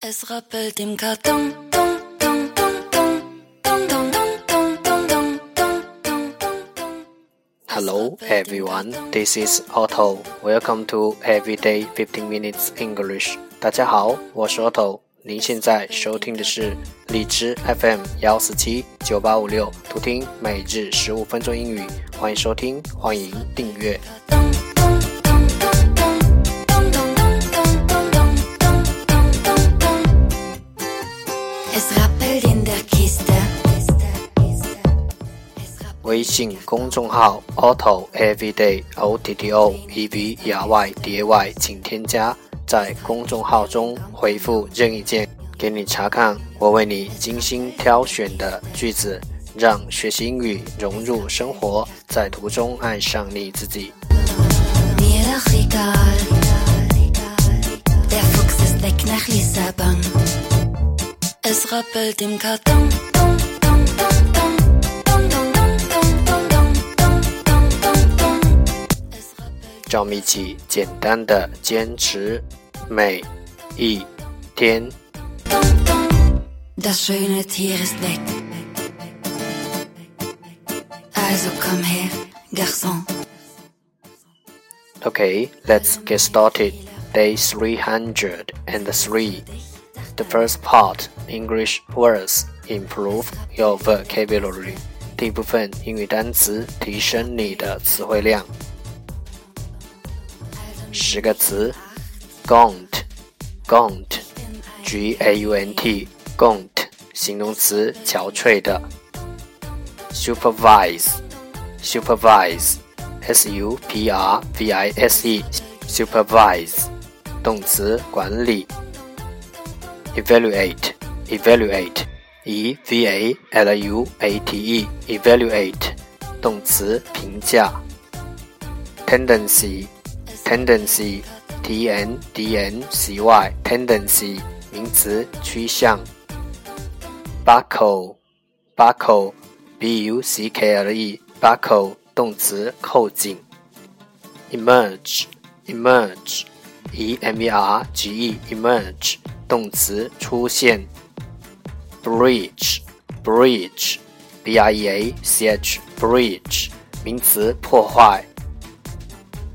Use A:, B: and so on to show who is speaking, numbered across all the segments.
A: Hello everyone, this is Otto. Welcome to Everyday 15 Minutes English. 大家好，我是 Otto。您现在收听的是荔枝 FM 幺四七九八五六，图听每日十五分钟英语。欢迎收听，欢迎订阅。微信公众号 Auto Everyday O T T O E V E R Y D A Y，请添加，在公众号中回复任意键，给你查看我为你精心挑选的句子，让学习英语融入生活，在途中爱上你自己。让我们一起简单的坚持每一天。Okay, let's get started. Day 303. The first part English words improve your vocabulary. 第一部分英语单词提升你的词汇量。 十个词，gaunt，gaunt，g a u n t，gaunt，形容词，憔悴的。supervise，supervise，s u p r v i s e，supervise，动词，管理。evaluate，evaluate，e v a l u a t e，evaluate，动词，评价。tendency。Tendency, t n d n c y, tendency 名词，趋向。buckle, buckle, b u c k l e, buckle 动词，扣紧。emerge, emerge, e m e r g e, emerge 动词，出现。breach, breach, b r e a c h, breach 名词，破坏。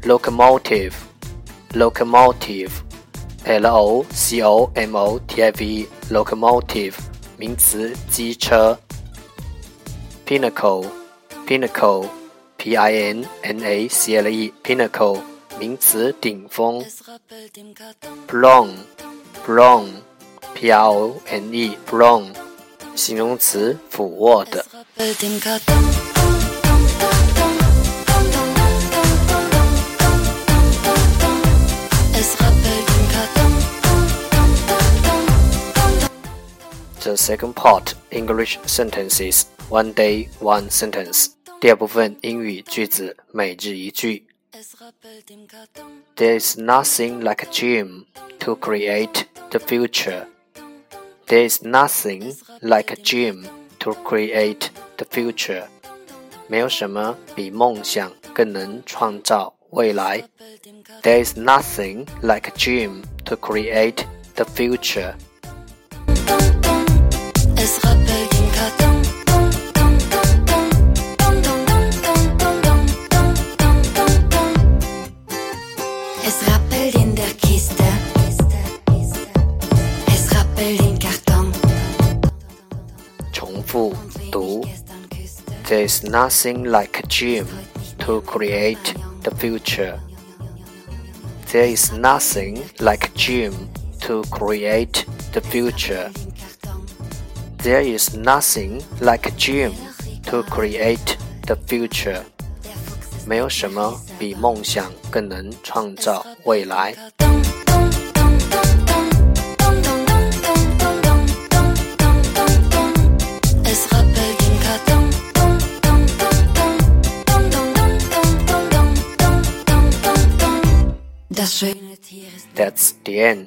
A: Locomotive, locomotive, l o c o m o t i v, locomotive 名词，机车。pinnacle, pinnacle, p i n n a c l e, pinnacle 名词，顶峰。prong，prong，p r o n e，prong，形容词，俯卧的。The second part English sentences one day one sentence. 第二部分英语句子每日一句。There is nothing like a gym to create the future. There is nothing like a gym to create the future. 没有什么比梦想更能创造未来。There is nothing like a gym to create the future. There's nothing like a gym to create the future. There is nothing like a gym to create the future. There is nothing like a gym to create the future. 没有什么比梦想更能创造未来。That's the end。